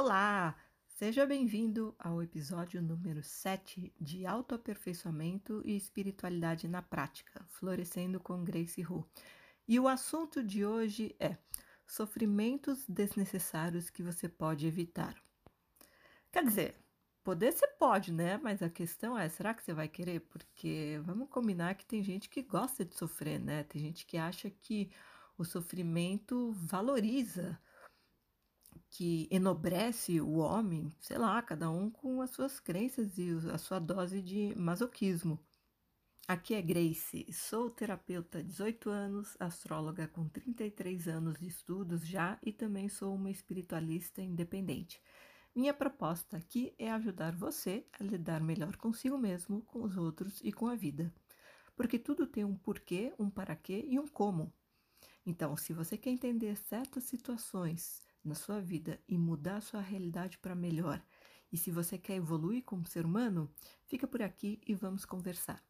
Olá! Seja bem-vindo ao episódio número 7 de Autoaperfeiçoamento e Espiritualidade na Prática, Florescendo com Grace Hu. E o assunto de hoje é sofrimentos desnecessários que você pode evitar. Quer dizer, poder você pode, né? Mas a questão é, será que você vai querer? Porque vamos combinar que tem gente que gosta de sofrer, né? Tem gente que acha que o sofrimento valoriza que enobrece o homem, sei lá, cada um com as suas crenças e a sua dose de masoquismo. Aqui é Grace, sou terapeuta há 18 anos, astróloga com 33 anos de estudos já e também sou uma espiritualista independente. Minha proposta aqui é ajudar você a lidar melhor consigo mesmo, com os outros e com a vida. Porque tudo tem um porquê, um para quê e um como. Então, se você quer entender certas situações, na sua vida e mudar sua realidade para melhor. E se você quer evoluir como ser humano, fica por aqui e vamos conversar.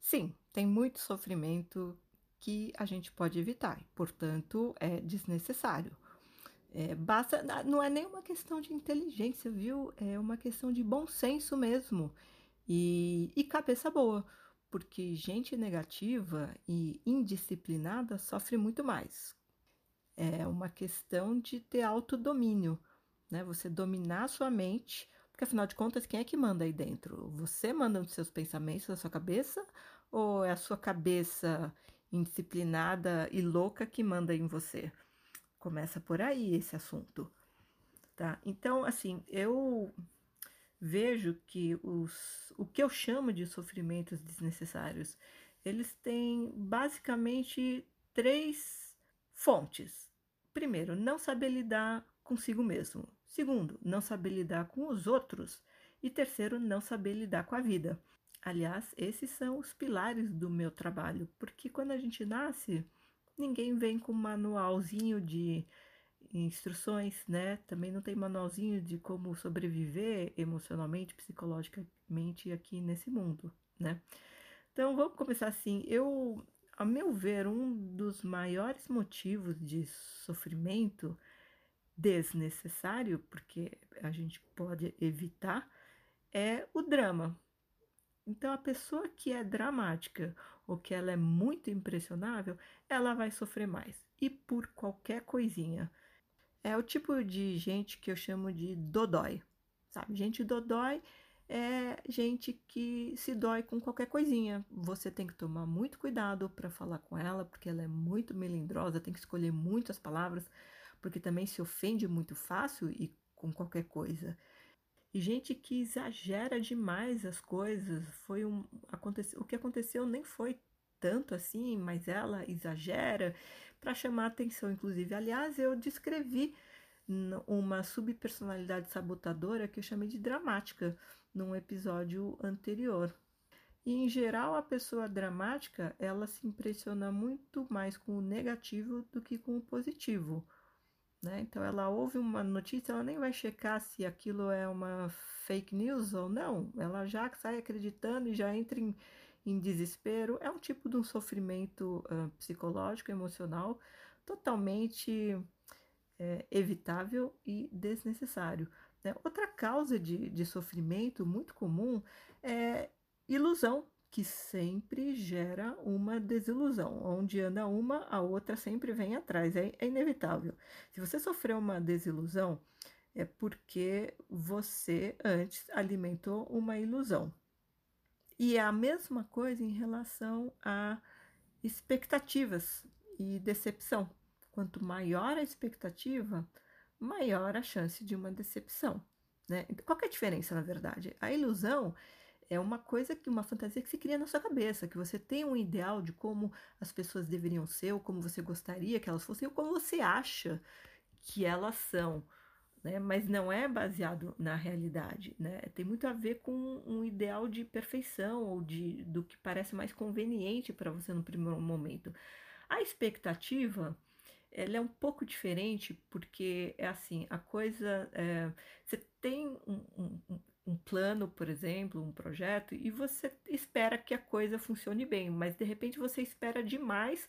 Sim, tem muito sofrimento que a gente pode evitar, portanto, é desnecessário. É, basta, não é nem uma questão de inteligência, viu? É uma questão de bom senso mesmo e, e cabeça boa, porque gente negativa e indisciplinada sofre muito mais. É uma questão de ter autodomínio, né? Você dominar a sua mente, porque afinal de contas, quem é que manda aí dentro? Você manda os seus pensamentos da sua cabeça ou é a sua cabeça indisciplinada e louca que manda em você. Começa por aí esse assunto, tá? Então, assim, eu vejo que os, o que eu chamo de sofrimentos desnecessários, eles têm basicamente três fontes. Primeiro, não saber lidar consigo mesmo. Segundo, não saber lidar com os outros. E terceiro, não saber lidar com a vida. Aliás, esses são os pilares do meu trabalho, porque quando a gente nasce, ninguém vem com manualzinho de instruções, né? Também não tem manualzinho de como sobreviver emocionalmente, psicologicamente aqui nesse mundo, né? Então, vamos começar assim. Eu, a meu ver, um dos maiores motivos de sofrimento desnecessário, porque a gente pode evitar, é o drama. Então, a pessoa que é dramática ou que ela é muito impressionável, ela vai sofrer mais. E por qualquer coisinha. É o tipo de gente que eu chamo de dodói, sabe? Gente dodói é gente que se dói com qualquer coisinha. Você tem que tomar muito cuidado para falar com ela, porque ela é muito melindrosa, tem que escolher muitas palavras, porque também se ofende muito fácil e com qualquer coisa. Gente que exagera demais as coisas. Foi um aconteceu, o que aconteceu nem foi tanto assim, mas ela exagera para chamar atenção, inclusive. Aliás, eu descrevi uma subpersonalidade sabotadora que eu chamei de dramática num episódio anterior. E em geral, a pessoa dramática, ela se impressiona muito mais com o negativo do que com o positivo. Né? Então, ela ouve uma notícia, ela nem vai checar se aquilo é uma fake news ou não. Ela já sai acreditando e já entra em, em desespero. É um tipo de um sofrimento uh, psicológico, emocional, totalmente é, evitável e desnecessário. Né? Outra causa de, de sofrimento muito comum é ilusão que sempre gera uma desilusão. Onde anda uma, a outra sempre vem atrás. É, é inevitável. Se você sofreu uma desilusão, é porque você antes alimentou uma ilusão. E é a mesma coisa em relação a expectativas e decepção. Quanto maior a expectativa, maior a chance de uma decepção. Né? Qual é a diferença, na verdade? A ilusão é uma coisa que uma fantasia que se cria na sua cabeça, que você tem um ideal de como as pessoas deveriam ser, ou como você gostaria que elas fossem, ou como você acha que elas são, né? Mas não é baseado na realidade, né? Tem muito a ver com um ideal de perfeição ou de do que parece mais conveniente para você no primeiro momento. A expectativa ela é um pouco diferente porque é assim, a coisa, é, você tem um, um, um plano, por exemplo, um projeto, e você espera que a coisa funcione bem, mas de repente você espera demais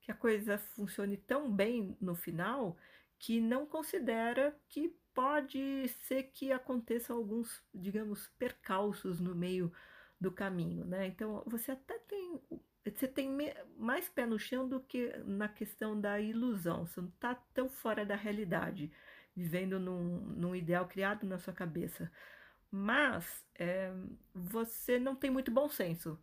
que a coisa funcione tão bem no final que não considera que pode ser que aconteçam alguns, digamos, percalços no meio do caminho, né? Então você até tem você tem mais pé no chão do que na questão da ilusão. Você não está tão fora da realidade, vivendo num, num ideal criado na sua cabeça. Mas é, você não tem muito bom senso,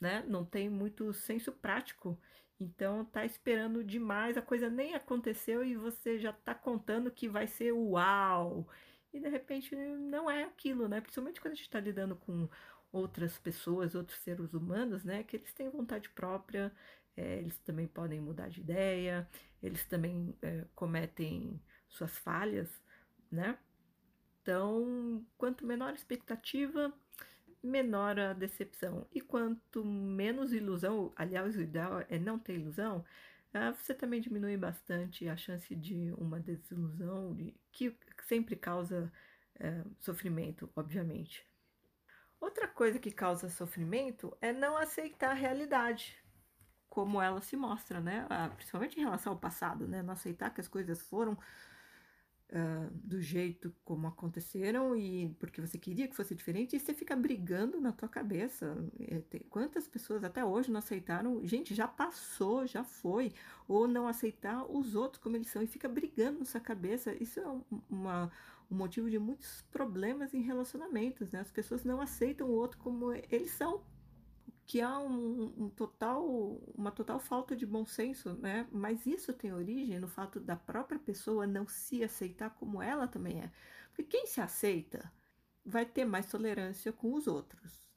né? Não tem muito senso prático. Então tá esperando demais, a coisa nem aconteceu e você já tá contando que vai ser uau. E de repente não é aquilo, né? Principalmente quando a gente está lidando com outras pessoas, outros seres humanos, né? Que eles têm vontade própria, é, eles também podem mudar de ideia, eles também é, cometem suas falhas, né? Então, quanto menor a expectativa, menor a decepção. E quanto menos ilusão, aliás, o ideal é não ter ilusão, ah, você também diminui bastante a chance de uma desilusão, de, que sempre causa é, sofrimento, obviamente. Outra coisa que causa sofrimento é não aceitar a realidade como ela se mostra, né? Ah, principalmente em relação ao passado, né? Não aceitar que as coisas foram uh, do jeito como aconteceram e porque você queria que fosse diferente e você fica brigando na tua cabeça. É, quantas pessoas até hoje não aceitaram? Gente, já passou, já foi. Ou não aceitar os outros como eles são e fica brigando na sua cabeça. Isso é uma, um motivo de muitos problemas em relacionamentos, né? As pessoas não aceitam o outro como eles são que há um, um, total, uma total falta de bom senso, né? Mas isso tem origem no fato da própria pessoa não se aceitar como ela também é. Porque quem se aceita vai ter mais tolerância com os outros,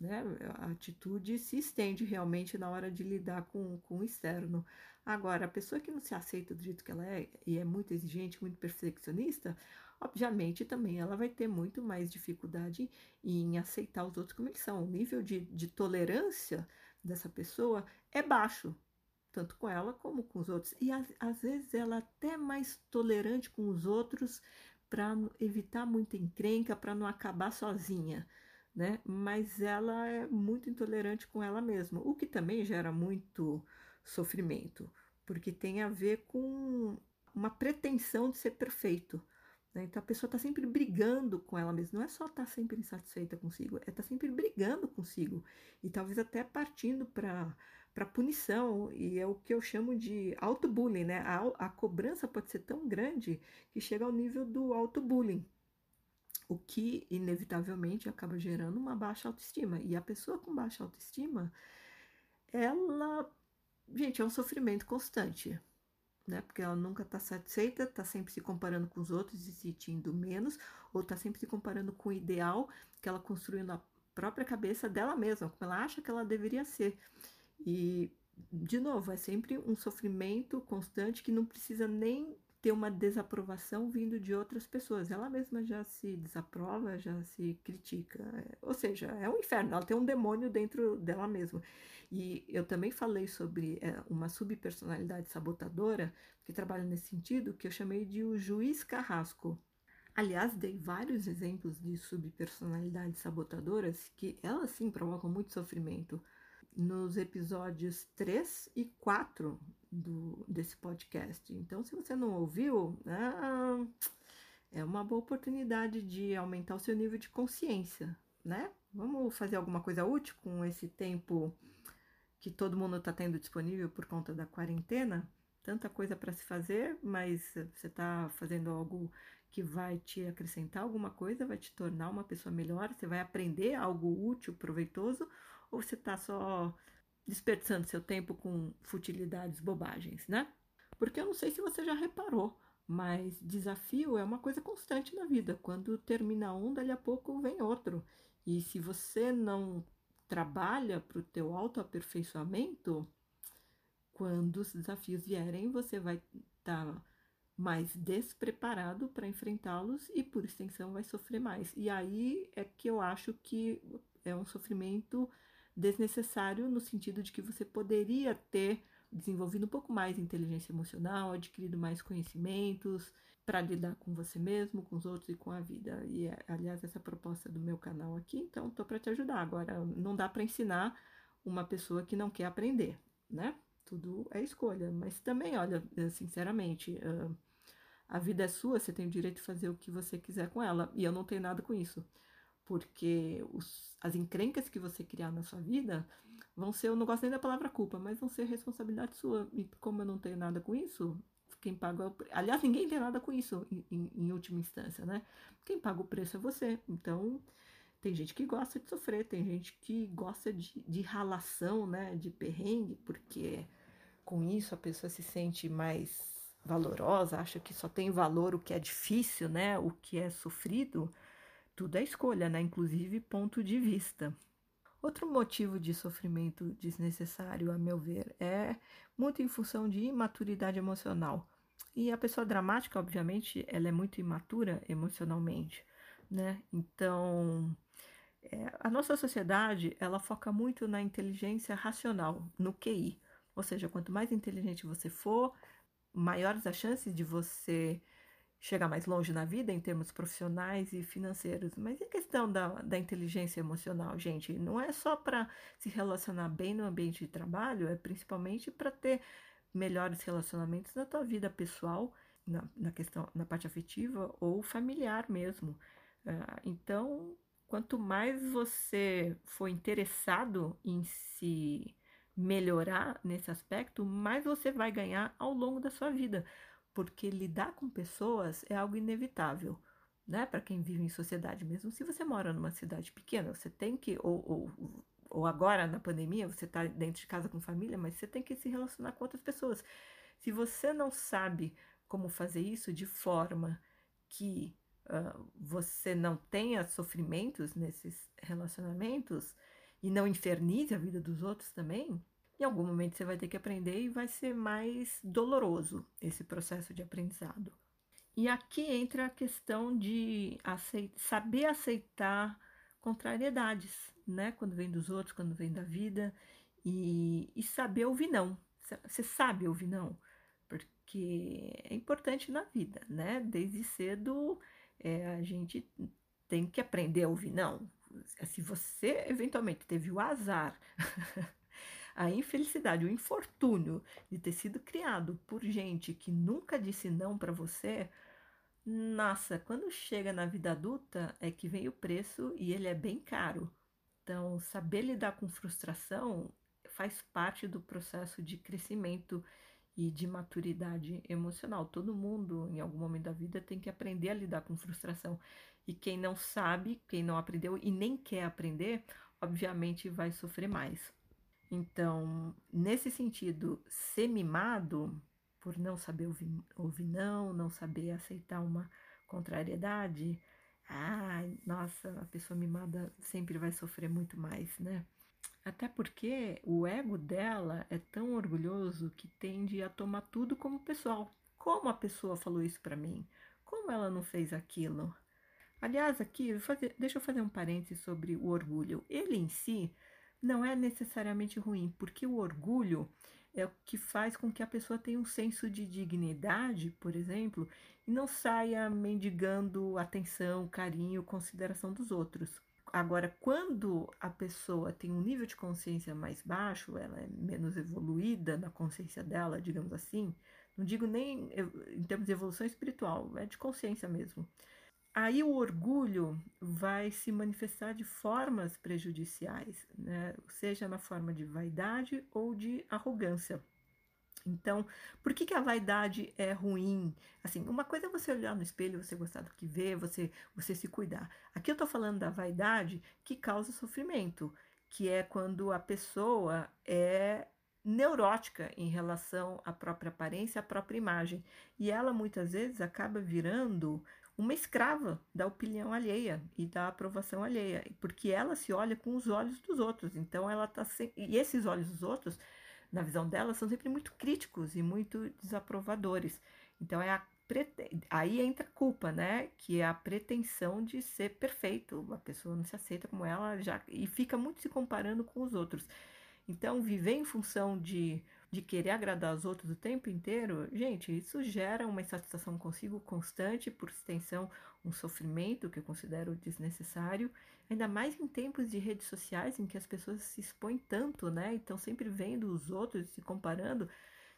né? A atitude se estende realmente na hora de lidar com, com o externo. Agora, a pessoa que não se aceita do jeito que ela é e é muito exigente, muito perfeccionista, obviamente também ela vai ter muito mais dificuldade em aceitar os outros como eles são. O nível de, de tolerância dessa pessoa é baixo, tanto com ela como com os outros. E às, às vezes ela é até mais tolerante com os outros para evitar muita encrenca, para não acabar sozinha. Né? Mas ela é muito intolerante com ela mesma, o que também gera muito sofrimento, porque tem a ver com uma pretensão de ser perfeito. Né? Então a pessoa está sempre brigando com ela mesma. Não é só estar tá sempre insatisfeita consigo, é estar tá sempre brigando consigo. E talvez até partindo para para punição, e é o que eu chamo de auto-bullying, né? A, a cobrança pode ser tão grande que chega ao nível do auto-bullying, o que inevitavelmente acaba gerando uma baixa autoestima. E a pessoa com baixa autoestima, ela, gente, é um sofrimento constante né? Porque ela nunca está satisfeita, está sempre se comparando com os outros e se sentindo menos, ou está sempre se comparando com o ideal que ela construiu na própria cabeça dela mesma, como ela acha que ela deveria ser. E, de novo, é sempre um sofrimento constante que não precisa nem ter uma desaprovação vindo de outras pessoas. Ela mesma já se desaprova, já se critica. Ou seja, é um inferno, ela tem um demônio dentro dela mesma. E eu também falei sobre é, uma subpersonalidade sabotadora que trabalha nesse sentido, que eu chamei de o juiz carrasco. Aliás, dei vários exemplos de subpersonalidades sabotadoras que elas sim provocam muito sofrimento nos episódios 3 e 4 do, desse podcast. Então, se você não ouviu, ah, é uma boa oportunidade de aumentar o seu nível de consciência, né? Vamos fazer alguma coisa útil com esse tempo que todo mundo está tendo disponível por conta da quarentena? Tanta coisa para se fazer, mas você está fazendo algo que vai te acrescentar alguma coisa, vai te tornar uma pessoa melhor, você vai aprender algo útil, proveitoso, ou você está só desperdiçando seu tempo com futilidades, bobagens, né? Porque eu não sei se você já reparou, mas desafio é uma coisa constante na vida. Quando termina um, dali a pouco vem outro. E se você não trabalha para o teu autoaperfeiçoamento, quando os desafios vierem, você vai estar tá mais despreparado para enfrentá-los e, por extensão, vai sofrer mais. E aí é que eu acho que é um sofrimento desnecessário no sentido de que você poderia ter desenvolvido um pouco mais inteligência emocional, adquirido mais conhecimentos para lidar com você mesmo, com os outros e com a vida. E aliás, essa é a proposta do meu canal aqui, então estou para te ajudar. Agora, não dá para ensinar uma pessoa que não quer aprender, né? Tudo é escolha, mas também, olha, sinceramente, a vida é sua, você tem o direito de fazer o que você quiser com ela, e eu não tenho nada com isso porque os, as encrencas que você criar na sua vida vão ser, eu não gosto nem da palavra culpa, mas vão ser responsabilidade sua. E como eu não tenho nada com isso, quem paga é o Aliás, ninguém tem nada com isso em, em, em, última instância, né? Quem paga o preço é você. Então, tem gente que gosta de sofrer, tem gente que gosta de, de ralação, né? De perrengue, porque com isso a pessoa se sente mais valorosa, acha que só tem valor o que é difícil, né? O que é sofrido tudo é escolha, né? Inclusive ponto de vista. Outro motivo de sofrimento desnecessário, a meu ver, é muito em função de imaturidade emocional. E a pessoa dramática, obviamente, ela é muito imatura emocionalmente, né? Então, é, a nossa sociedade, ela foca muito na inteligência racional, no QI. Ou seja, quanto mais inteligente você for, maiores as chances de você chegar mais longe na vida em termos profissionais e financeiros. Mas e a questão da, da inteligência emocional, gente? Não é só para se relacionar bem no ambiente de trabalho, é principalmente para ter melhores relacionamentos na tua vida pessoal, na, na questão, na parte afetiva ou familiar mesmo. Uh, então, quanto mais você for interessado em se melhorar nesse aspecto, mais você vai ganhar ao longo da sua vida porque lidar com pessoas é algo inevitável, né? Para quem vive em sociedade, mesmo se você mora numa cidade pequena, você tem que, ou, ou, ou agora na pandemia, você está dentro de casa com família, mas você tem que se relacionar com outras pessoas. Se você não sabe como fazer isso de forma que uh, você não tenha sofrimentos nesses relacionamentos e não infernize a vida dos outros também, em algum momento você vai ter que aprender e vai ser mais doloroso esse processo de aprendizado. E aqui entra a questão de aceitar, saber aceitar contrariedades, né? Quando vem dos outros, quando vem da vida, e, e saber ouvir não. Você sabe ouvir não, porque é importante na vida, né? Desde cedo é, a gente tem que aprender a ouvir não. Se você eventualmente teve o azar a infelicidade, o infortúnio de ter sido criado por gente que nunca disse não para você, nossa, quando chega na vida adulta é que vem o preço e ele é bem caro. Então, saber lidar com frustração faz parte do processo de crescimento e de maturidade emocional. Todo mundo, em algum momento da vida, tem que aprender a lidar com frustração. E quem não sabe, quem não aprendeu e nem quer aprender, obviamente vai sofrer mais. Então, nesse sentido, ser mimado, por não saber ouvir, ouvir não, não saber aceitar uma contrariedade, ai, nossa, a pessoa mimada sempre vai sofrer muito mais, né? Até porque o ego dela é tão orgulhoso que tende a tomar tudo como pessoal. Como a pessoa falou isso para mim? Como ela não fez aquilo? Aliás, aqui, deixa eu fazer um parênteses sobre o orgulho. Ele em si não é necessariamente ruim, porque o orgulho é o que faz com que a pessoa tenha um senso de dignidade, por exemplo, e não saia mendigando atenção, carinho, consideração dos outros. Agora, quando a pessoa tem um nível de consciência mais baixo, ela é menos evoluída na consciência dela, digamos assim, não digo nem em termos de evolução espiritual, é de consciência mesmo aí o orgulho vai se manifestar de formas prejudiciais, né? seja na forma de vaidade ou de arrogância. Então, por que, que a vaidade é ruim? Assim, uma coisa é você olhar no espelho, você gostar do que vê, você, você se cuidar. Aqui eu estou falando da vaidade que causa sofrimento, que é quando a pessoa é neurótica em relação à própria aparência, à própria imagem. E ela muitas vezes acaba virando uma escrava da opinião alheia e da aprovação alheia, porque ela se olha com os olhos dos outros. Então ela tá se... e esses olhos dos outros, na visão dela, são sempre muito críticos e muito desaprovadores. Então é a prete... aí entra a culpa, né? Que é a pretensão de ser perfeito. A pessoa não se aceita como ela já e fica muito se comparando com os outros. Então viver em função de de querer agradar os outros o tempo inteiro, gente, isso gera uma insatisfação consigo constante, por extensão, um sofrimento que eu considero desnecessário, ainda mais em tempos de redes sociais em que as pessoas se expõem tanto, né? Então, sempre vendo os outros, se comparando.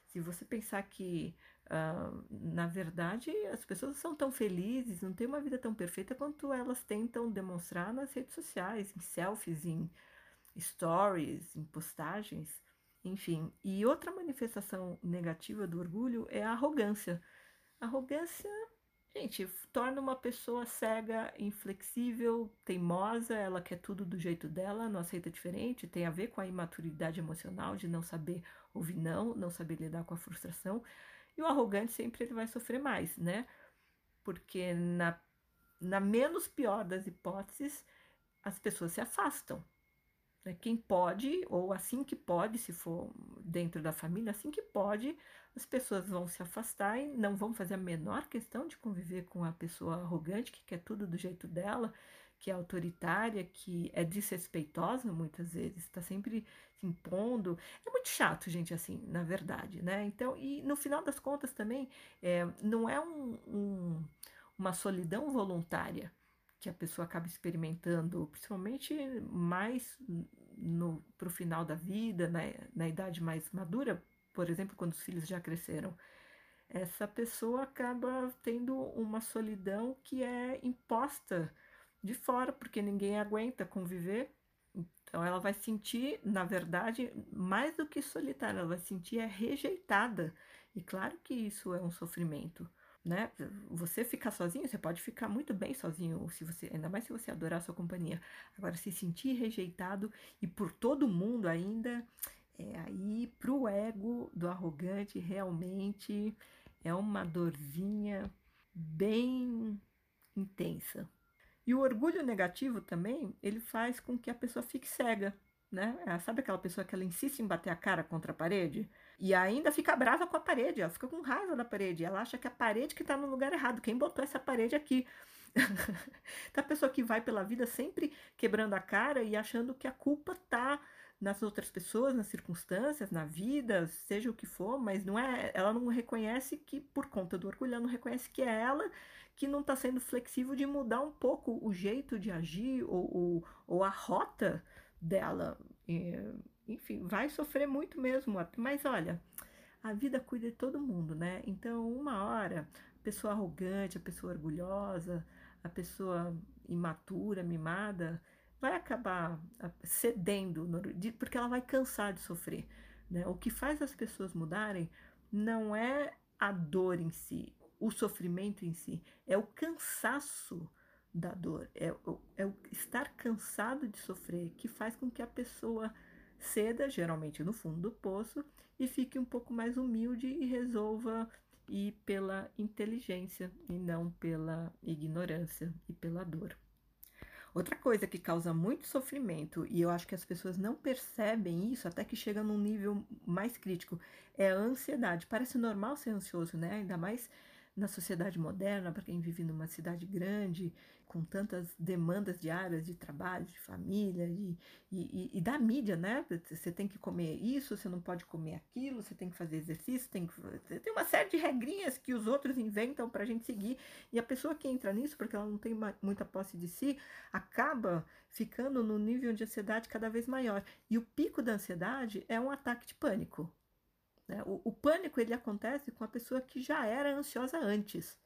Se você pensar que, uh, na verdade, as pessoas são tão felizes, não têm uma vida tão perfeita quanto elas tentam demonstrar nas redes sociais, em selfies, em stories, em postagens, enfim. E outra manifestação negativa do orgulho é a arrogância. Arrogância, gente, torna uma pessoa cega, inflexível, teimosa, ela quer tudo do jeito dela, não aceita diferente, tem a ver com a imaturidade emocional de não saber ouvir não, não saber lidar com a frustração. E o arrogante sempre ele vai sofrer mais, né? Porque na, na menos pior das hipóteses, as pessoas se afastam. Né? Quem pode, ou assim que pode, se for dentro da família, assim que pode, as pessoas vão se afastar e não vão fazer a menor questão de conviver com a pessoa arrogante, que quer tudo do jeito dela, que é autoritária, que é desrespeitosa muitas vezes, está sempre se impondo. É muito chato, gente, assim, na verdade, né? Então, e no final das contas também, é, não é um, um, uma solidão voluntária que a pessoa acaba experimentando, principalmente mais para o final da vida, na, na idade mais madura, por exemplo, quando os filhos já cresceram. Essa pessoa acaba tendo uma solidão que é imposta de fora, porque ninguém aguenta conviver. Então ela vai sentir, na verdade, mais do que solitária, ela vai sentir é rejeitada. E claro que isso é um sofrimento né? Você ficar sozinho, você pode ficar muito bem sozinho, se você, ainda mais se você adorar a sua companhia. Agora, se sentir rejeitado e por todo mundo ainda, é aí pro ego do arrogante realmente é uma dorzinha bem intensa. E o orgulho negativo também, ele faz com que a pessoa fique cega, né? É, sabe aquela pessoa que ela insiste em bater a cara contra a parede? E ainda fica brava com a parede, ela fica com raiva da parede. Ela acha que é a parede que está no lugar errado. Quem botou essa parede aqui? tá a pessoa que vai pela vida sempre quebrando a cara e achando que a culpa tá nas outras pessoas, nas circunstâncias, na vida, seja o que for, mas não é, ela não reconhece que por conta do orgulho, ela não reconhece que é ela que não está sendo flexível de mudar um pouco o jeito de agir ou, ou, ou a rota dela. Enfim, vai sofrer muito mesmo. Mas olha, a vida cuida de todo mundo, né? Então, uma hora, a pessoa arrogante, a pessoa orgulhosa, a pessoa imatura, mimada, vai acabar cedendo, porque ela vai cansar de sofrer. Né? O que faz as pessoas mudarem não é a dor em si, o sofrimento em si, é o cansaço da dor, é, é o estar cansado de sofrer que faz com que a pessoa ceda, geralmente no fundo do poço, e fique um pouco mais humilde e resolva ir pela inteligência e não pela ignorância e pela dor. Outra coisa que causa muito sofrimento, e eu acho que as pessoas não percebem isso até que chega num nível mais crítico, é a ansiedade. Parece normal ser ansioso, né? Ainda mais na sociedade moderna, para quem vive numa cidade grande, com tantas demandas diárias de trabalho, de família e, e, e, da mídia, né? Você tem que comer isso, você não pode comer aquilo, você tem que fazer exercício, tem, que, tem uma série de regrinhas que os outros inventam para a gente seguir. E a pessoa que entra nisso, porque ela não tem muita posse de si, acaba ficando no nível de ansiedade cada vez maior. E o pico da ansiedade é um ataque de pânico. Né? O, o, pânico ele acontece com a pessoa que já era ansiosa antes.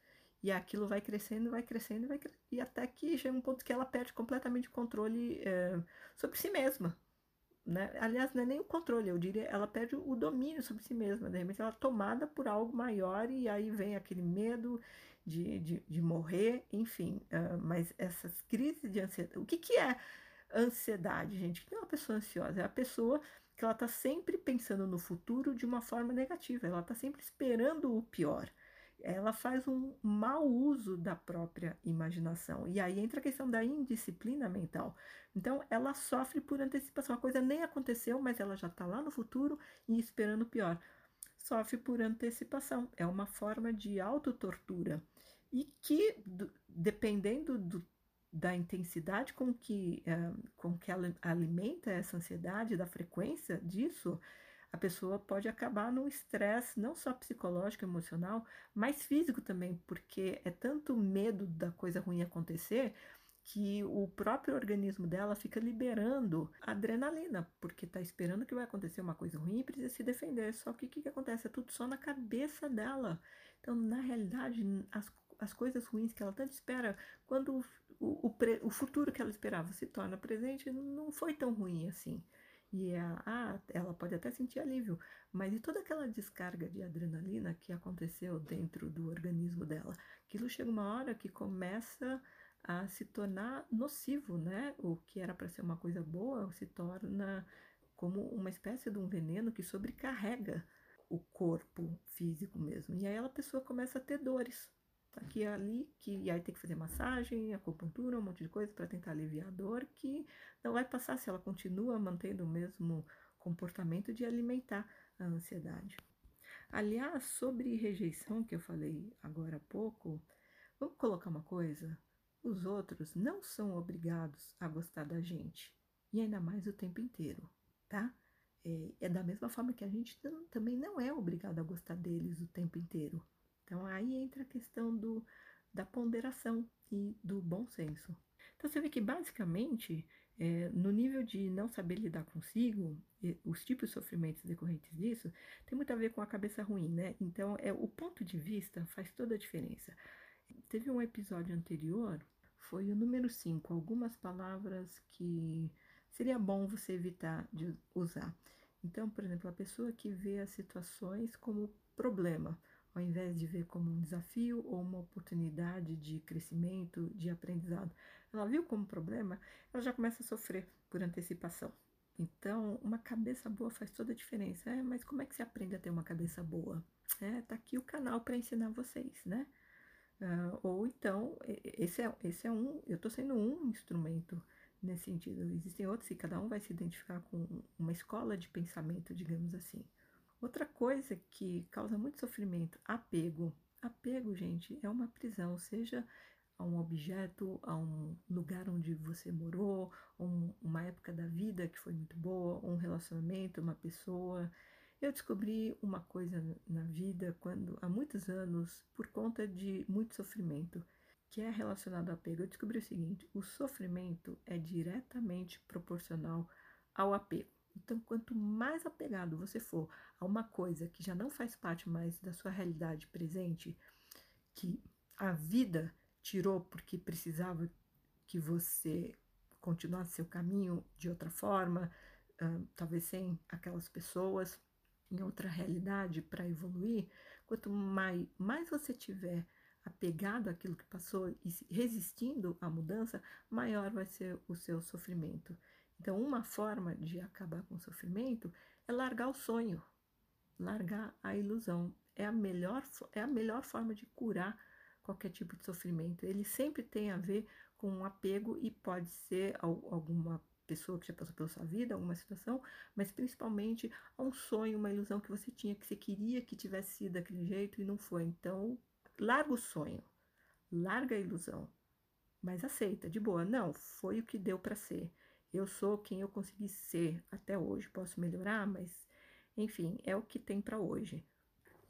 E aquilo vai crescendo, vai crescendo, vai crescendo, e até que chega um ponto que ela perde completamente o controle é, sobre si mesma. Né? Aliás, não é nem o controle, eu diria, ela perde o domínio sobre si mesma. De repente, ela é tomada por algo maior e aí vem aquele medo de, de, de morrer, enfim. Uh, mas essas crises de ansiedade. O que, que é ansiedade, gente? O que é uma pessoa ansiosa? É a pessoa que ela está sempre pensando no futuro de uma forma negativa, ela está sempre esperando o pior. Ela faz um mau uso da própria imaginação. E aí entra a questão da indisciplina mental. Então, ela sofre por antecipação. A coisa nem aconteceu, mas ela já está lá no futuro e esperando o pior. Sofre por antecipação. É uma forma de autotortura. E que, dependendo do da intensidade com que, uh, com que ela alimenta essa ansiedade, da frequência disso, a pessoa pode acabar num estresse não só psicológico, emocional, mas físico também, porque é tanto medo da coisa ruim acontecer que o próprio organismo dela fica liberando adrenalina, porque está esperando que vai acontecer uma coisa ruim e precisa se defender. Só que o que, que acontece? É tudo só na cabeça dela. Então, na realidade, as, as coisas ruins que ela tanto espera, quando o, o, o futuro que ela esperava se torna presente, não foi tão ruim assim. E a, ah, ela pode até sentir alívio, mas e toda aquela descarga de adrenalina que aconteceu dentro do organismo dela? Aquilo chega uma hora que começa a se tornar nocivo, né? O que era para ser uma coisa boa se torna como uma espécie de um veneno que sobrecarrega o corpo físico mesmo. E aí a pessoa começa a ter dores aqui e ali, que aí tem que fazer massagem, acupuntura, um monte de coisa para tentar aliviar a dor, que não vai passar se ela continua mantendo o mesmo comportamento de alimentar a ansiedade. Aliás, sobre rejeição que eu falei agora há pouco, vamos colocar uma coisa: os outros não são obrigados a gostar da gente, e ainda mais o tempo inteiro, tá? É, é da mesma forma que a gente também não é obrigado a gostar deles o tempo inteiro. Então aí entra a questão do, da ponderação e do bom senso. Então você vê que basicamente, é, no nível de não saber lidar consigo, os tipos de sofrimentos decorrentes disso, tem muito a ver com a cabeça ruim, né? Então é, o ponto de vista faz toda a diferença. Teve um episódio anterior, foi o número 5, algumas palavras que seria bom você evitar de usar. Então, por exemplo, a pessoa que vê as situações como problema ao invés de ver como um desafio ou uma oportunidade de crescimento, de aprendizado. Ela viu como problema, ela já começa a sofrer por antecipação. Então, uma cabeça boa faz toda a diferença. É, mas como é que se aprende a ter uma cabeça boa? É, tá aqui o canal para ensinar vocês, né? Uh, ou então, esse é, esse é um, eu estou sendo um instrumento nesse sentido. Existem outros e cada um vai se identificar com uma escola de pensamento, digamos assim. Outra coisa que causa muito sofrimento, apego. Apego, gente, é uma prisão, seja a um objeto, a um lugar onde você morou, um, uma época da vida que foi muito boa, um relacionamento, uma pessoa. Eu descobri uma coisa na vida quando há muitos anos, por conta de muito sofrimento, que é relacionado ao apego. Eu descobri o seguinte: o sofrimento é diretamente proporcional ao apego. Então, quanto mais apegado você for a uma coisa que já não faz parte mais da sua realidade presente, que a vida tirou porque precisava que você continuasse seu caminho de outra forma, uh, talvez sem aquelas pessoas, em outra realidade para evoluir, quanto mais, mais você tiver apegado àquilo que passou e resistindo à mudança, maior vai ser o seu sofrimento. Então, uma forma de acabar com o sofrimento é largar o sonho, largar a ilusão. É a melhor, é a melhor forma de curar qualquer tipo de sofrimento. Ele sempre tem a ver com um apego e pode ser alguma pessoa que já passou pela sua vida, alguma situação, mas principalmente a um sonho, uma ilusão que você tinha, que você queria que tivesse sido daquele jeito e não foi. Então, larga o sonho, larga a ilusão, mas aceita, de boa. Não, foi o que deu para ser. Eu sou quem eu consegui ser até hoje. Posso melhorar, mas enfim, é o que tem para hoje.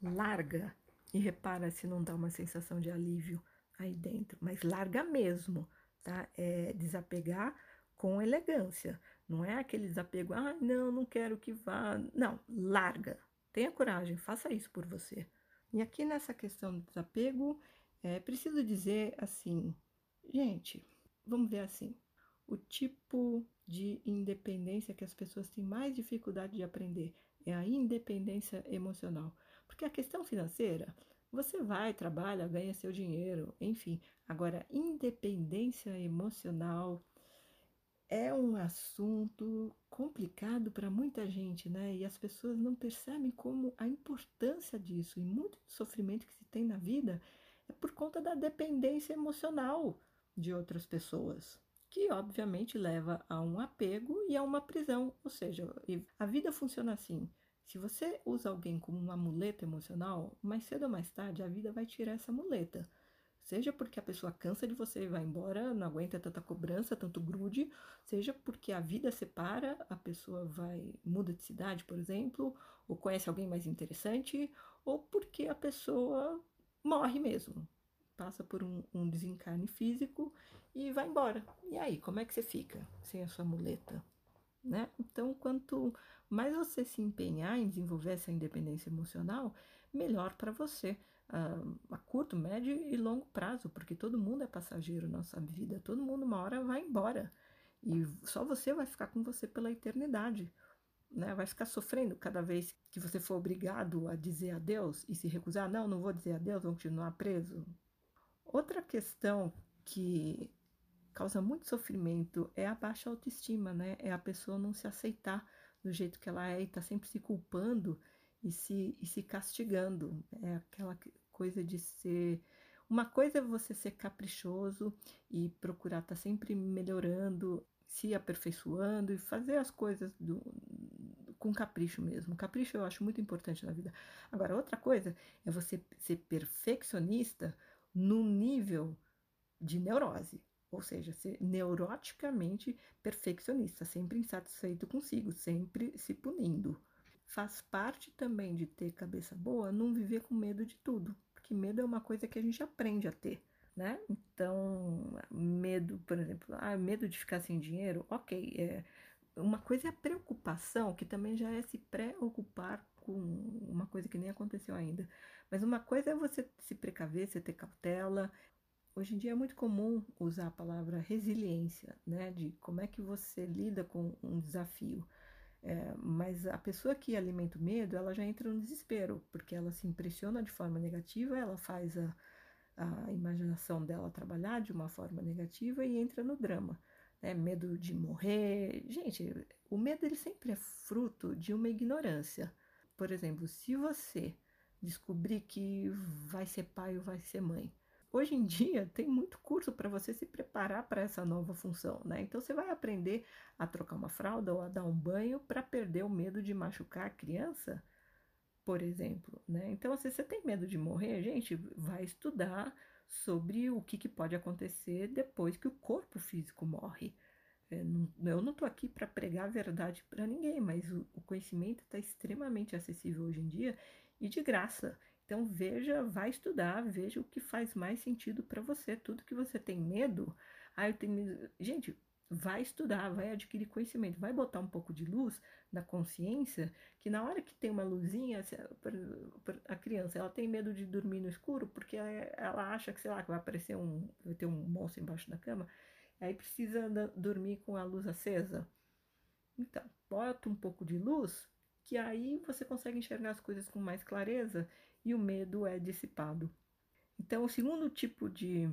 Larga e repara se não dá uma sensação de alívio aí dentro, mas larga mesmo, tá? É desapegar com elegância. Não é aquele desapego, ah, não, não quero que vá. Não, larga. Tenha coragem, faça isso por você. E aqui nessa questão do desapego, é preciso dizer assim, gente, vamos ver assim, o tipo de independência que as pessoas têm mais dificuldade de aprender é a independência emocional. Porque a questão financeira, você vai, trabalha, ganha seu dinheiro, enfim. Agora, independência emocional é um assunto complicado para muita gente, né? E as pessoas não percebem como a importância disso. E muito sofrimento que se tem na vida é por conta da dependência emocional de outras pessoas que obviamente leva a um apego e a uma prisão. Ou seja, a vida funciona assim. Se você usa alguém como uma muleta emocional, mais cedo ou mais tarde a vida vai tirar essa muleta. Seja porque a pessoa cansa de você e vai embora, não aguenta tanta cobrança, tanto grude, seja porque a vida separa, a pessoa vai muda de cidade, por exemplo, ou conhece alguém mais interessante, ou porque a pessoa morre mesmo, passa por um, um desencarne físico e vai embora. E aí, como é que você fica sem a sua muleta? Né? Então, quanto mais você se empenhar em desenvolver essa independência emocional, melhor para você a curto, médio e longo prazo, porque todo mundo é passageiro na nossa vida, todo mundo uma hora vai embora e só você vai ficar com você pela eternidade. Né? Vai ficar sofrendo cada vez que você for obrigado a dizer adeus e se recusar, não, não vou dizer adeus, vou continuar preso. Outra questão que causa muito sofrimento é a baixa autoestima, né? É a pessoa não se aceitar do jeito que ela é e tá sempre se culpando e se, e se castigando. É aquela coisa de ser. Uma coisa é você ser caprichoso e procurar estar tá sempre melhorando, se aperfeiçoando e fazer as coisas do, com capricho mesmo. Capricho eu acho muito importante na vida. Agora, outra coisa é você ser perfeccionista no nível de neurose, ou seja, ser neuroticamente perfeccionista, sempre insatisfeito consigo, sempre se punindo faz parte também de ter cabeça boa não viver com medo de tudo, porque medo é uma coisa que a gente aprende a ter, né? Então, medo, por exemplo, ah, medo de ficar sem dinheiro, ok, é, uma coisa é a preocupação, que também já é se preocupar com uma coisa que nem aconteceu ainda. Mas uma coisa é você se precaver, você ter cautela. Hoje em dia é muito comum usar a palavra resiliência, né? De como é que você lida com um desafio. É, mas a pessoa que alimenta o medo, ela já entra no desespero, porque ela se impressiona de forma negativa, ela faz a, a imaginação dela trabalhar de uma forma negativa e entra no drama. Né? Medo de morrer. Gente, o medo ele sempre é fruto de uma ignorância. Por exemplo, se você descobrir que vai ser pai ou vai ser mãe, Hoje em dia tem muito curso para você se preparar para essa nova função, né? Então você vai aprender a trocar uma fralda ou a dar um banho para perder o medo de machucar a criança, por exemplo, né? Então se você tem medo de morrer, gente, vai estudar sobre o que, que pode acontecer depois que o corpo físico morre. É, eu não estou aqui para pregar a verdade para ninguém, mas o, conhecimento está extremamente acessível hoje em dia e de graça. Então veja, vai estudar, veja o que faz mais sentido para você. Tudo que você tem medo, ah, eu tenho medo. Gente, vai estudar, vai adquirir conhecimento, vai botar um pouco de luz na consciência, que na hora que tem uma luzinha, a criança, ela tem medo de dormir no escuro porque ela acha que, sei lá, que vai aparecer um, vai ter um monstro embaixo da cama, aí precisa dormir com a luz acesa. Então, bota um pouco de luz, que aí você consegue enxergar as coisas com mais clareza e o medo é dissipado. Então, o segundo tipo de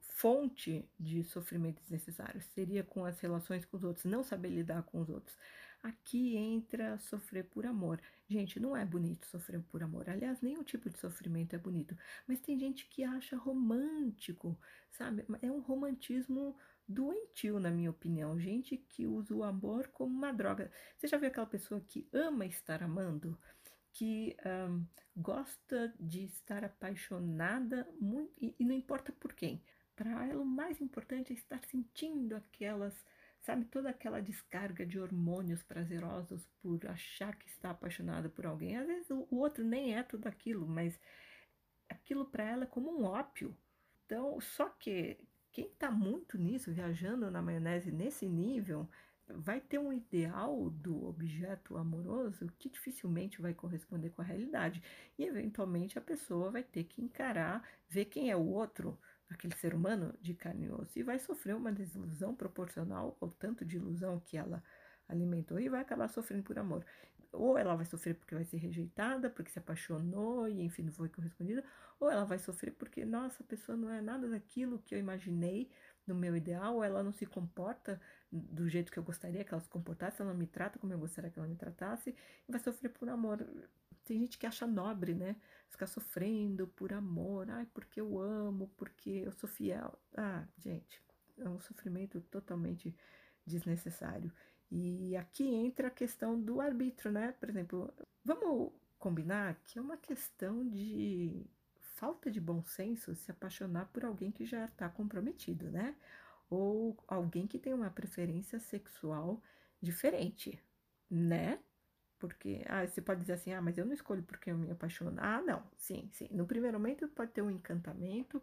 fonte de sofrimento desnecessário seria com as relações com os outros, não saber lidar com os outros. Aqui entra sofrer por amor. Gente, não é bonito sofrer por amor. Aliás, nenhum tipo de sofrimento é bonito. Mas tem gente que acha romântico, sabe? É um romantismo doentio, na minha opinião. Gente que usa o amor como uma droga. Você já viu aquela pessoa que ama estar amando? que um, gosta de estar apaixonada muito, e, e não importa por quem. Para ela, o mais importante é estar sentindo aquelas, sabe, toda aquela descarga de hormônios prazerosos por achar que está apaixonada por alguém. Às vezes o, o outro nem é tudo aquilo, mas aquilo para ela é como um ópio. Então, só que quem está muito nisso, viajando na maionese nesse nível, vai ter um ideal do objeto amoroso que dificilmente vai corresponder com a realidade. E eventualmente a pessoa vai ter que encarar, ver quem é o outro, aquele ser humano de carne e osso, e vai sofrer uma desilusão proporcional ao tanto de ilusão que ela alimentou e vai acabar sofrendo por amor. Ou ela vai sofrer porque vai ser rejeitada, porque se apaixonou e enfim não foi correspondida, ou ela vai sofrer porque, nossa, a pessoa não é nada daquilo que eu imaginei no meu ideal, ou ela não se comporta do jeito que eu gostaria que ela se comportasse, ela não me trata como eu gostaria que ela me tratasse, e vai sofrer por amor. Tem gente que acha nobre, né? Ficar sofrendo por amor, ai, porque eu amo, porque eu sou fiel. Ah, gente, é um sofrimento totalmente desnecessário. E aqui entra a questão do arbítrio, né? Por exemplo, vamos combinar que é uma questão de falta de bom senso se apaixonar por alguém que já está comprometido, né? Ou alguém que tem uma preferência sexual diferente, né? Porque, ah, você pode dizer assim, ah, mas eu não escolho porque eu me apaixono. Ah, não, sim, sim. No primeiro momento pode ter um encantamento,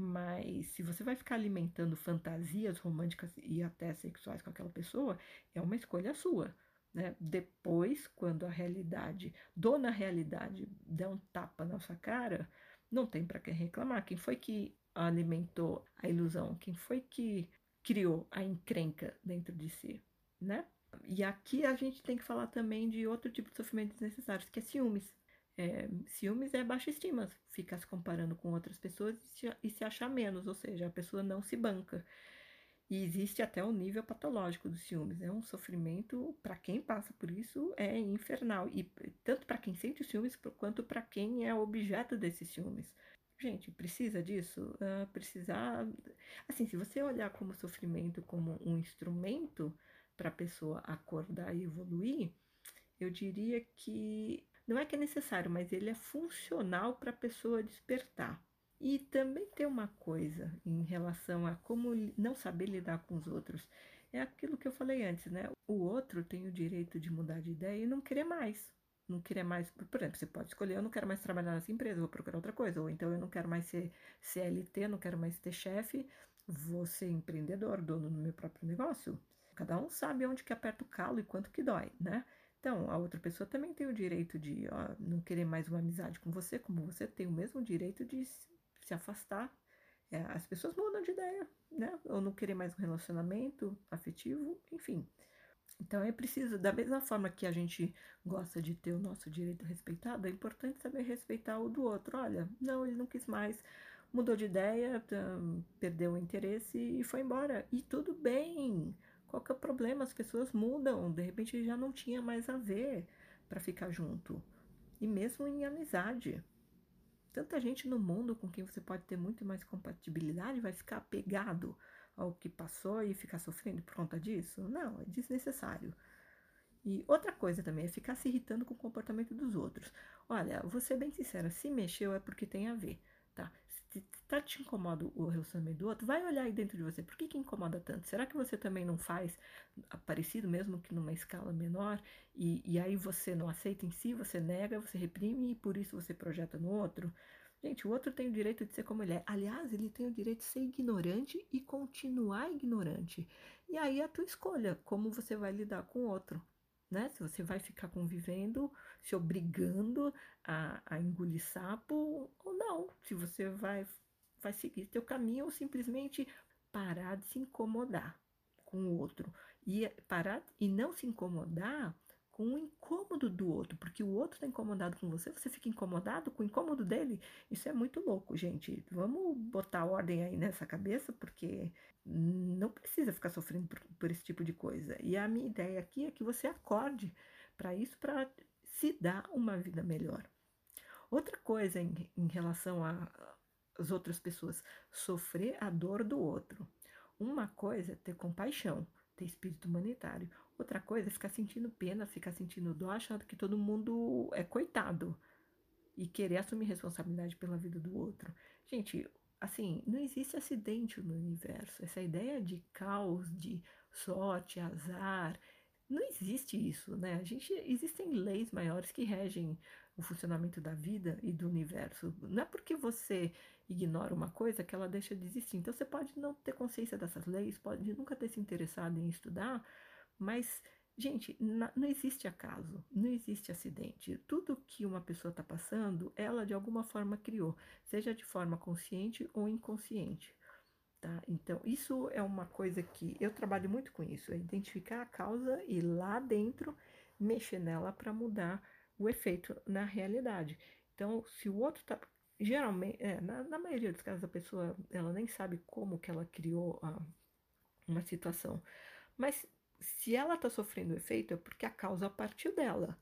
mas se você vai ficar alimentando fantasias românticas e até sexuais com aquela pessoa, é uma escolha sua. Né? Depois, quando a realidade, dona realidade, der um tapa na sua cara, não tem para quem reclamar. Quem foi que alimentou a ilusão? Quem foi que criou a encrenca dentro de si, né? E aqui a gente tem que falar também de outro tipo de sofrimento desnecessário, que é ciúmes. É, ciúmes é baixa estima, ficar se comparando com outras pessoas e se, e se achar menos, ou seja, a pessoa não se banca. E existe até o nível patológico dos ciúmes. É um sofrimento, para quem passa por isso, é infernal. E tanto para quem sente os ciúmes, quanto para quem é objeto desses ciúmes. Gente, precisa disso? Uh, precisar. Assim, se você olhar como sofrimento como um instrumento, para a pessoa acordar e evoluir, eu diria que não é que é necessário, mas ele é funcional para a pessoa despertar. E também tem uma coisa em relação a como não saber lidar com os outros. É aquilo que eu falei antes, né? O outro tem o direito de mudar de ideia e não querer mais. Não querer mais, por exemplo, você pode escolher, eu não quero mais trabalhar nessa empresa, vou procurar outra coisa. Ou então eu não quero mais ser CLT, não quero mais ter chefe, vou ser empreendedor, dono do meu próprio negócio. Cada um sabe onde que aperta o calo e quanto que dói, né? Então, a outra pessoa também tem o direito de ó, não querer mais uma amizade com você, como você tem o mesmo direito de se afastar. É, as pessoas mudam de ideia, né? Ou não querer mais um relacionamento afetivo, enfim. Então é preciso, da mesma forma que a gente gosta de ter o nosso direito respeitado, é importante saber respeitar o do outro. Olha, não, ele não quis mais, mudou de ideia, perdeu o interesse e foi embora. E tudo bem. Qual que é o problema? As pessoas mudam, de repente já não tinha mais a ver para ficar junto. E mesmo em amizade. Tanta gente no mundo com quem você pode ter muito mais compatibilidade vai ficar apegado ao que passou e ficar sofrendo por conta disso? Não, é desnecessário. E outra coisa também é ficar se irritando com o comportamento dos outros. Olha, vou ser bem sincera, se mexeu é porque tem a ver, tá? se tá te incomoda o relacionamento do outro, vai olhar aí dentro de você. Por que, que incomoda tanto? Será que você também não faz parecido, mesmo que numa escala menor? E, e aí você não aceita em si, você nega, você reprime e por isso você projeta no outro? Gente, o outro tem o direito de ser como ele é. Aliás, ele tem o direito de ser ignorante e continuar ignorante. E aí é a tua escolha, como você vai lidar com o outro né? Se você vai ficar convivendo, se obrigando a, a engolir sapo ou não. Se você vai, vai seguir seu caminho ou simplesmente parar de se incomodar com o outro. E parar e não se incomodar com o incômodo do outro, porque o outro está incomodado com você, você fica incomodado com o incômodo dele. Isso é muito louco, gente. Vamos botar ordem aí nessa cabeça, porque não precisa ficar sofrendo por, por esse tipo de coisa. E a minha ideia aqui é que você acorde para isso, para se dar uma vida melhor. Outra coisa em, em relação às outras pessoas, sofrer a dor do outro. Uma coisa é ter compaixão, ter espírito humanitário. Outra coisa é ficar sentindo pena, ficar sentindo dó, achando que todo mundo é coitado e querer assumir responsabilidade pela vida do outro. Gente, assim, não existe acidente no universo. Essa ideia de caos, de sorte, azar, não existe isso, né? A gente existem leis maiores que regem o funcionamento da vida e do universo. Não é porque você ignora uma coisa que ela deixa de existir. Então você pode não ter consciência dessas leis, pode nunca ter se interessado em estudar, mas, gente, não existe acaso, não existe acidente. Tudo que uma pessoa está passando, ela de alguma forma criou, seja de forma consciente ou inconsciente. Tá? Então, isso é uma coisa que eu trabalho muito com isso, é identificar a causa e lá dentro mexer nela para mudar o efeito na realidade. Então, se o outro está geralmente, é, na, na, maioria dos casos a pessoa ela nem sabe como que ela criou a, uma situação, mas se ela está sofrendo efeito, é porque a causa partiu dela.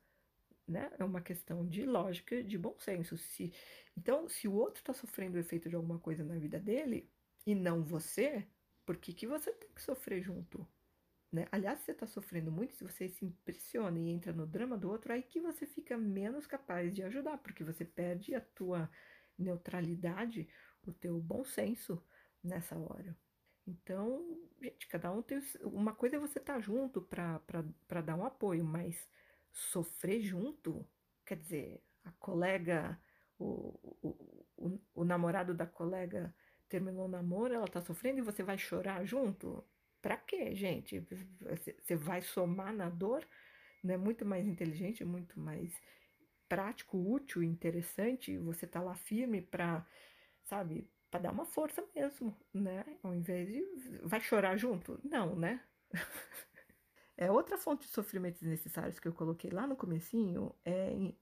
Né? É uma questão de lógica, de bom senso. Se, então, se o outro está sofrendo efeito de alguma coisa na vida dele e não você, por que, que você tem que sofrer junto? Né? Aliás, se você está sofrendo muito, se você se impressiona e entra no drama do outro, aí que você fica menos capaz de ajudar, porque você perde a tua neutralidade, o teu bom senso nessa hora. Então, gente, cada um tem. Uma coisa é você estar tá junto para dar um apoio, mas sofrer junto, quer dizer, a colega, o, o, o, o namorado da colega terminou o namoro, ela tá sofrendo e você vai chorar junto? Pra quê, gente? Você vai somar na dor? Não é muito mais inteligente, muito mais prático, útil, interessante você tá lá firme para, sabe, para dar uma força mesmo, né? Ao invés de vai chorar junto? Não, né? é outra fonte de sofrimentos necessários que eu coloquei lá no comecinho é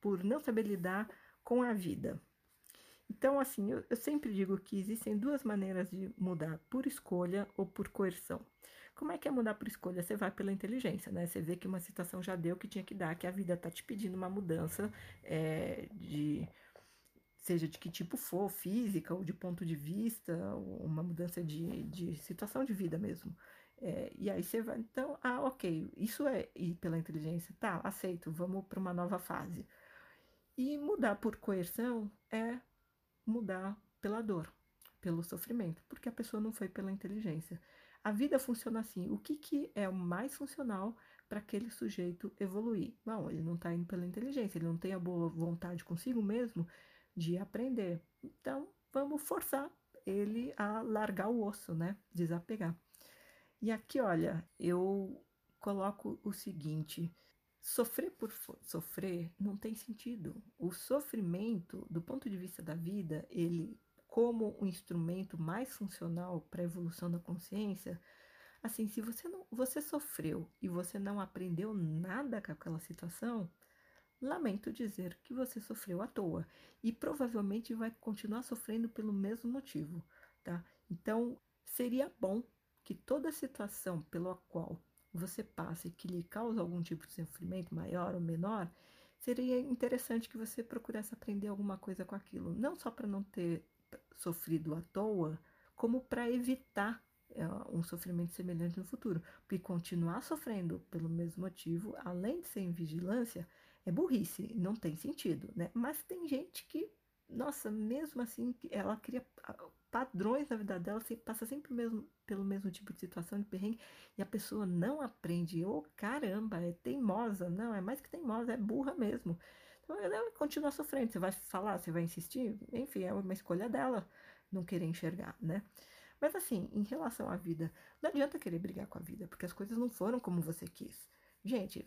por não saber lidar com a vida. Então, assim, eu, eu sempre digo que existem duas maneiras de mudar, por escolha ou por coerção. Como é que é mudar por escolha? Você vai pela inteligência, né? Você vê que uma situação já deu que tinha que dar, que a vida tá te pedindo uma mudança é, de seja de que tipo for, física ou de ponto de vista, uma mudança de, de situação de vida mesmo. É, e aí você vai, então, ah, ok, isso é ir pela inteligência, tá, aceito, vamos para uma nova fase. E mudar por coerção é mudar pela dor, pelo sofrimento, porque a pessoa não foi pela inteligência. A vida funciona assim. O que, que é o mais funcional para aquele sujeito evoluir? Bom, ele não está indo pela inteligência, ele não tem a boa vontade consigo mesmo de aprender. Então, vamos forçar ele a largar o osso, né? Desapegar. E aqui, olha, eu coloco o seguinte: sofrer por sofrer não tem sentido. O sofrimento, do ponto de vista da vida, ele, como um instrumento mais funcional para a evolução da consciência, assim, se você não, você sofreu e você não aprendeu nada com aquela situação, Lamento dizer que você sofreu à toa e provavelmente vai continuar sofrendo pelo mesmo motivo, tá? Então, seria bom que toda situação pela qual você passe que lhe causa algum tipo de sofrimento maior ou menor, seria interessante que você procurasse aprender alguma coisa com aquilo, não só para não ter sofrido à toa, como para evitar é, um sofrimento semelhante no futuro, porque continuar sofrendo pelo mesmo motivo, além de ser em vigilância, é burrice, não tem sentido, né? Mas tem gente que, nossa, mesmo assim, ela cria padrões na vida dela, passa sempre mesmo, pelo mesmo tipo de situação de perrengue e a pessoa não aprende. Ô, oh, caramba, é teimosa. Não, é mais que teimosa, é burra mesmo. Então ela continua sofrendo. Você vai falar, você vai insistir, enfim, é uma escolha dela não querer enxergar, né? Mas assim, em relação à vida, não adianta querer brigar com a vida, porque as coisas não foram como você quis. Gente,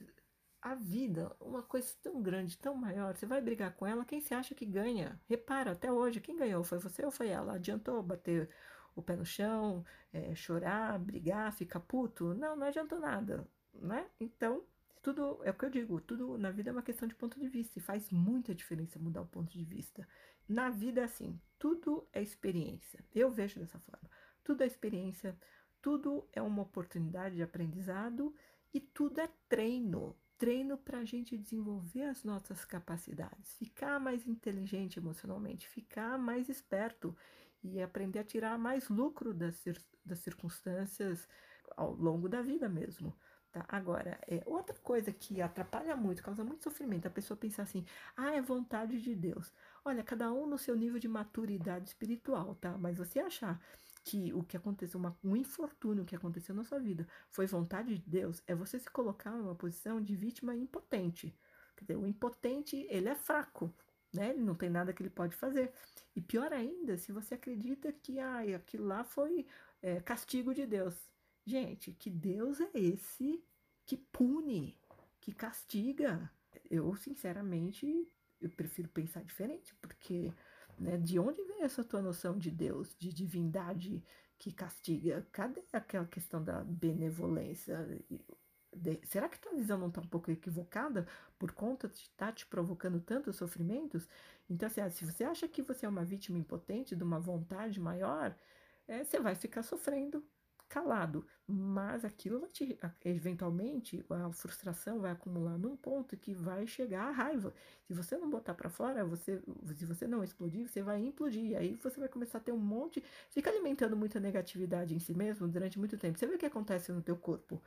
a vida, uma coisa tão grande, tão maior, você vai brigar com ela, quem você acha que ganha? Repara, até hoje, quem ganhou? Foi você ou foi ela? Adiantou bater o pé no chão, é, chorar, brigar, ficar puto? Não, não adiantou nada, né? Então, tudo, é o que eu digo, tudo na vida é uma questão de ponto de vista e faz muita diferença mudar o ponto de vista. Na vida é assim, tudo é experiência. Eu vejo dessa forma. Tudo é experiência, tudo é uma oportunidade de aprendizado e tudo é treino treino para a gente desenvolver as nossas capacidades, ficar mais inteligente emocionalmente, ficar mais esperto e aprender a tirar mais lucro das, das circunstâncias ao longo da vida mesmo. Tá? Agora, é, outra coisa que atrapalha muito, causa muito sofrimento, a pessoa pensar assim, ah, é vontade de Deus. Olha, cada um no seu nível de maturidade espiritual, tá? Mas você achar que o que aconteceu, uma, um infortúnio que aconteceu na sua vida foi vontade de Deus, é você se colocar numa posição de vítima impotente. Quer dizer, o impotente, ele é fraco, né? Ele não tem nada que ele pode fazer. E pior ainda, se você acredita que ah, aquilo lá foi é, castigo de Deus. Gente, que Deus é esse que pune, que castiga? Eu, sinceramente, eu prefiro pensar diferente, porque né? De onde vem essa tua noção de Deus, de divindade que castiga? Cadê aquela questão da benevolência? Será que tua visão não está um pouco equivocada por conta de estar tá te provocando tantos sofrimentos? Então, assim, ah, se você acha que você é uma vítima impotente de uma vontade maior, é, você vai ficar sofrendo calado, mas aquilo vai te, eventualmente a frustração vai acumular num ponto que vai chegar à raiva. Se você não botar para fora, você, se você não explodir, você vai implodir. Aí você vai começar a ter um monte, fica alimentando muita negatividade em si mesmo durante muito tempo. Você vê o que acontece no teu corpo?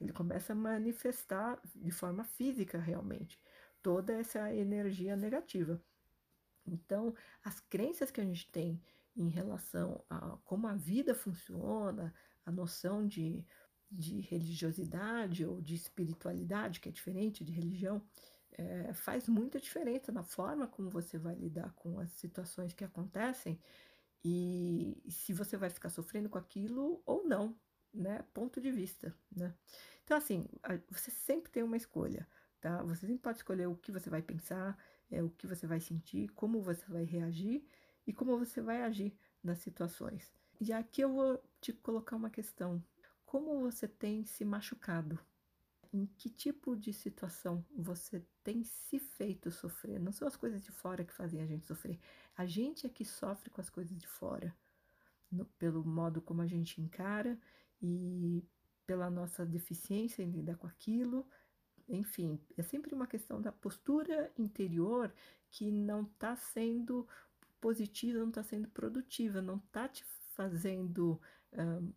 Ele começa a manifestar de forma física realmente toda essa energia negativa. Então, as crenças que a gente tem em relação a como a vida funciona, a noção de, de religiosidade ou de espiritualidade, que é diferente de religião, é, faz muita diferença na forma como você vai lidar com as situações que acontecem e se você vai ficar sofrendo com aquilo ou não, né? Ponto de vista, né? Então, assim, você sempre tem uma escolha, tá? Você sempre pode escolher o que você vai pensar, é, o que você vai sentir, como você vai reagir e como você vai agir nas situações. E aqui eu vou te colocar uma questão. Como você tem se machucado? Em que tipo de situação você tem se feito sofrer? Não são as coisas de fora que fazem a gente sofrer. A gente é que sofre com as coisas de fora, no, pelo modo como a gente encara e pela nossa deficiência em lidar com aquilo. Enfim, é sempre uma questão da postura interior que não está sendo positiva, não está sendo produtiva, não está te fazendo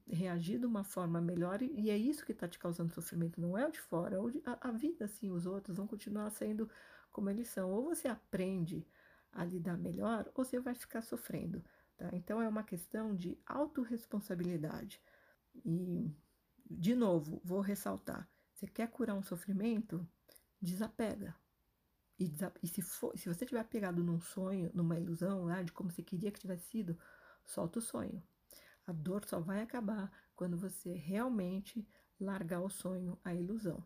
reagir de uma forma melhor e, é isso que está te causando sofrimento, não é o de fora. A, a vida, assim, os outros vão continuar sendo como eles são. Ou você aprende a lidar melhor, ou você vai ficar sofrendo. Tá? Então é uma questão de autorresponsabilidade. E, de novo, vou ressaltar: você quer curar um sofrimento? Desapega. E, e se, for, se você estiver pegado num sonho, numa ilusão lá de como você queria que tivesse sido, solta o sonho. A dor só vai acabar quando você realmente largar o sonho, a ilusão.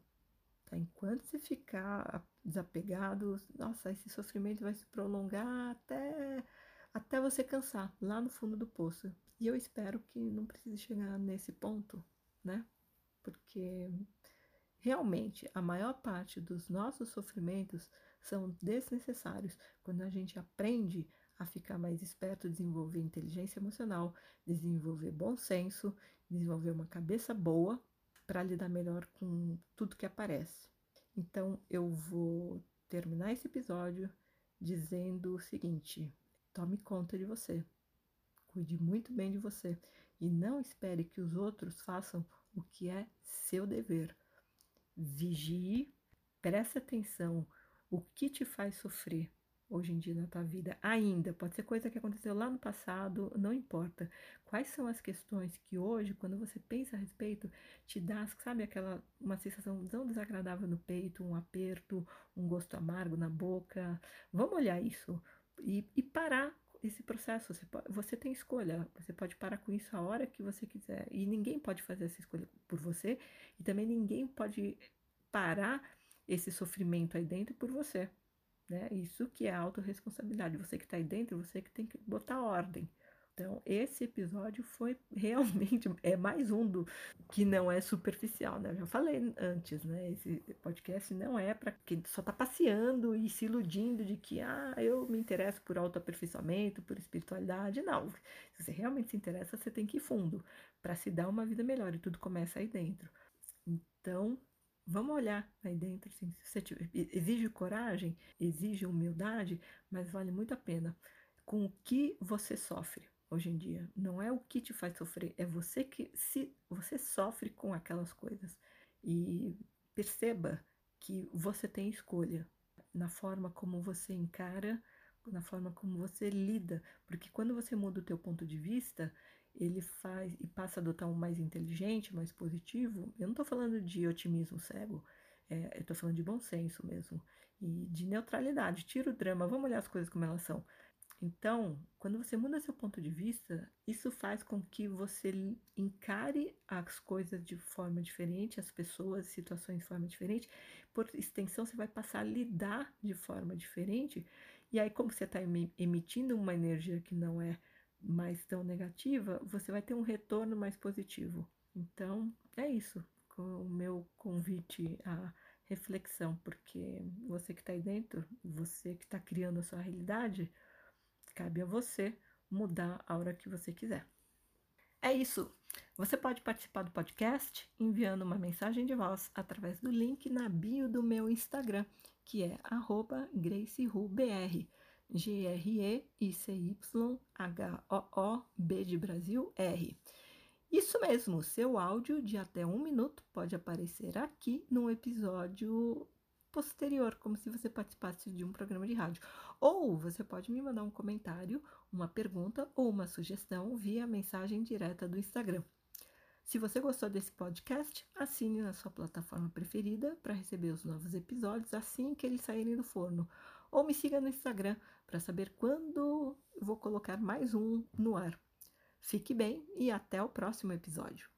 Tá? Enquanto você ficar desapegado, nossa, esse sofrimento vai se prolongar até, até você cansar, lá no fundo do poço. E eu espero que não precise chegar nesse ponto, né? Porque realmente a maior parte dos nossos sofrimentos são desnecessários quando a gente aprende a ficar mais esperto, desenvolver inteligência emocional, desenvolver bom senso, desenvolver uma cabeça boa para lidar melhor com tudo que aparece. Então eu vou terminar esse episódio dizendo o seguinte: tome conta de você, cuide muito bem de você e não espere que os outros façam o que é seu dever. Vigie, preste atenção o que te faz sofrer, hoje em dia na tua vida ainda. Pode ser coisa que aconteceu lá no passado, não importa. Quais são as questões que hoje, quando você pensa a respeito, te dá, sabe, aquela uma sensação tão desagradável no peito, um aperto, um gosto amargo na boca. Vamos olhar isso e, e parar esse processo. Você, pode, você tem escolha, você pode parar com isso a hora que você quiser. E ninguém pode fazer essa escolha por você, e também ninguém pode parar esse sofrimento aí dentro por você. Né? Isso que é autorresponsabilidade. Você que está aí dentro, você que tem que botar ordem. Então, esse episódio foi realmente é mais um do que não é superficial, né? Eu já falei antes, né? Esse podcast não é para quem só está passeando e se iludindo de que ah, eu me interesso por autoaperfeiçoamento, por espiritualidade. Não. Se você realmente se interessa, você tem que ir fundo para se dar uma vida melhor e tudo começa aí dentro. Então, Vamos olhar aí dentro, assim, se tiver, exige coragem, exige humildade, mas vale muito a pena. Com o que você sofre hoje em dia, não é o que te faz sofrer, é você que se você sofre com aquelas coisas. E perceba que você tem escolha na forma como você encara, na forma como você lida, porque quando você muda o teu ponto de vista, ele faz e passa a adotar um mais inteligente, mais positivo, eu não estou falando de otimismo cego, é, eu estou falando de bom senso mesmo e de neutralidade. Tira o drama, vamos olhar as coisas como elas são. Então, quando você muda seu ponto de vista, isso faz com que você encare as coisas de forma diferente, as pessoas, situações de forma diferente. Por extensão, você vai passar a lidar de forma diferente. E aí, como você está emitindo uma energia que não é mais tão negativa, você vai ter um retorno mais positivo. Então, é isso, o meu convite à reflexão, porque você que está aí dentro, você que está criando a sua realidade, cabe a você mudar a hora que você quiser. É isso. Você pode participar do podcast enviando uma mensagem de voz através do link na bio do meu Instagram, que é GraceRuBR. G-R-E-I-C-Y-H-O-O-B de Brasil R. Isso mesmo, seu áudio de até um minuto pode aparecer aqui no episódio posterior, como se você participasse de um programa de rádio. Ou você pode me mandar um comentário, uma pergunta ou uma sugestão via mensagem direta do Instagram. Se você gostou desse podcast, assine na sua plataforma preferida para receber os novos episódios assim que eles saírem do forno. Ou me siga no Instagram para saber quando vou colocar mais um no ar. Fique bem e até o próximo episódio.